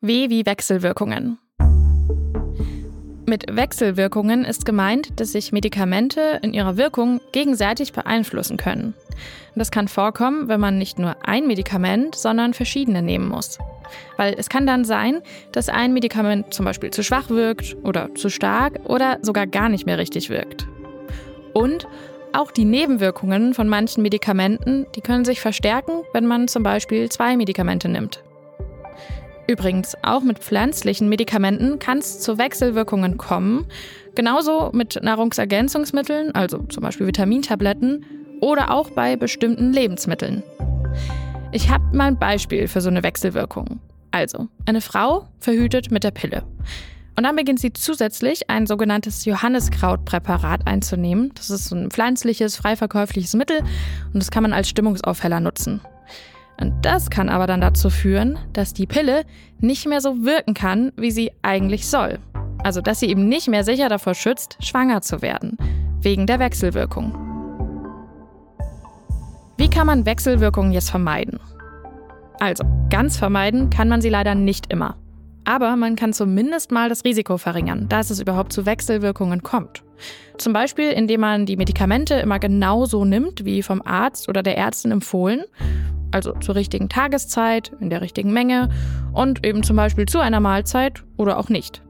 W wie Wechselwirkungen. Mit Wechselwirkungen ist gemeint, dass sich Medikamente in ihrer Wirkung gegenseitig beeinflussen können. Das kann vorkommen, wenn man nicht nur ein Medikament, sondern verschiedene nehmen muss. Weil es kann dann sein, dass ein Medikament zum Beispiel zu schwach wirkt oder zu stark oder sogar gar nicht mehr richtig wirkt. Und auch die Nebenwirkungen von manchen Medikamenten, die können sich verstärken, wenn man zum Beispiel zwei Medikamente nimmt. Übrigens, auch mit pflanzlichen Medikamenten kann es zu Wechselwirkungen kommen. Genauso mit Nahrungsergänzungsmitteln, also zum Beispiel Vitamintabletten, oder auch bei bestimmten Lebensmitteln. Ich habe mal ein Beispiel für so eine Wechselwirkung. Also, eine Frau verhütet mit der Pille. Und dann beginnt sie zusätzlich ein sogenanntes Johanniskrautpräparat einzunehmen. Das ist so ein pflanzliches, frei verkäufliches Mittel und das kann man als Stimmungsaufheller nutzen. Und das kann aber dann dazu führen, dass die Pille nicht mehr so wirken kann, wie sie eigentlich soll. Also dass sie eben nicht mehr sicher davor schützt, schwanger zu werden, wegen der Wechselwirkung. Wie kann man Wechselwirkungen jetzt vermeiden? Also, ganz vermeiden kann man sie leider nicht immer. Aber man kann zumindest mal das Risiko verringern, dass es überhaupt zu Wechselwirkungen kommt. Zum Beispiel, indem man die Medikamente immer genau so nimmt, wie vom Arzt oder der Ärztin empfohlen also zur richtigen Tageszeit, in der richtigen Menge und eben zum Beispiel zu einer Mahlzeit oder auch nicht.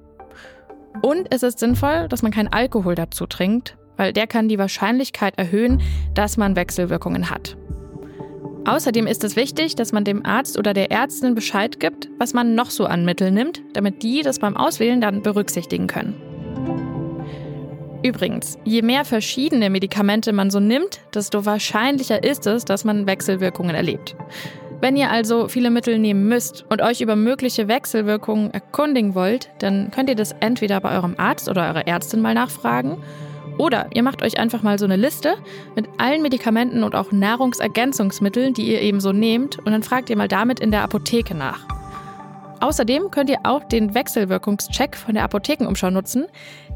Und es ist sinnvoll, dass man keinen Alkohol dazu trinkt, weil der kann die Wahrscheinlichkeit erhöhen, dass man Wechselwirkungen hat. Außerdem ist es wichtig, dass man dem Arzt oder der Ärztin Bescheid gibt, was man noch so an Mitteln nimmt, damit die das beim Auswählen dann berücksichtigen können. Übrigens, je mehr verschiedene Medikamente man so nimmt, desto wahrscheinlicher ist es, dass man Wechselwirkungen erlebt. Wenn ihr also viele Mittel nehmen müsst und euch über mögliche Wechselwirkungen erkundigen wollt, dann könnt ihr das entweder bei eurem Arzt oder eurer Ärztin mal nachfragen oder ihr macht euch einfach mal so eine Liste mit allen Medikamenten und auch Nahrungsergänzungsmitteln, die ihr eben so nehmt und dann fragt ihr mal damit in der Apotheke nach. Außerdem könnt ihr auch den Wechselwirkungscheck von der Apothekenumschau nutzen.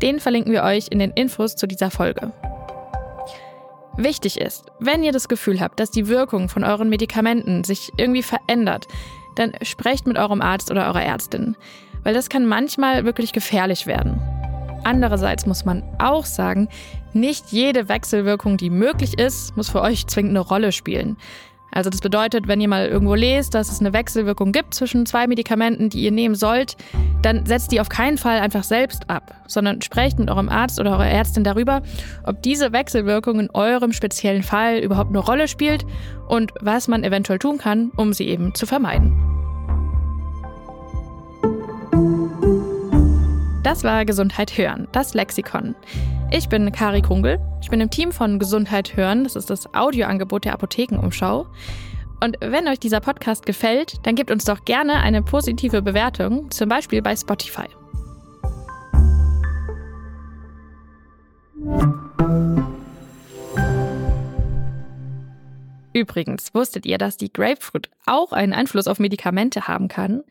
Den verlinken wir euch in den Infos zu dieser Folge. Wichtig ist, wenn ihr das Gefühl habt, dass die Wirkung von euren Medikamenten sich irgendwie verändert, dann sprecht mit eurem Arzt oder eurer Ärztin, weil das kann manchmal wirklich gefährlich werden. Andererseits muss man auch sagen, nicht jede Wechselwirkung, die möglich ist, muss für euch zwingend eine Rolle spielen. Also das bedeutet, wenn ihr mal irgendwo lest, dass es eine Wechselwirkung gibt zwischen zwei Medikamenten, die ihr nehmen sollt, dann setzt die auf keinen Fall einfach selbst ab, sondern sprecht mit eurem Arzt oder eurer Ärztin darüber, ob diese Wechselwirkung in eurem speziellen Fall überhaupt eine Rolle spielt und was man eventuell tun kann, um sie eben zu vermeiden. Das war Gesundheit hören, das Lexikon. Ich bin Kari Kungel. Ich bin im Team von Gesundheit hören. Das ist das Audioangebot der Apothekenumschau. Und wenn euch dieser Podcast gefällt, dann gebt uns doch gerne eine positive Bewertung, zum Beispiel bei Spotify. Übrigens, wusstet ihr, dass die Grapefruit auch einen Einfluss auf Medikamente haben kann?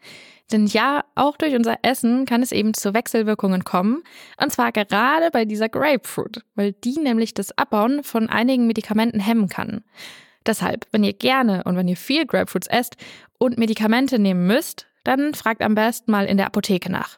Denn ja, auch durch unser Essen kann es eben zu Wechselwirkungen kommen. Und zwar gerade bei dieser Grapefruit, weil die nämlich das Abbauen von einigen Medikamenten hemmen kann. Deshalb, wenn ihr gerne und wenn ihr viel Grapefruits esst und Medikamente nehmen müsst, dann fragt am besten mal in der Apotheke nach.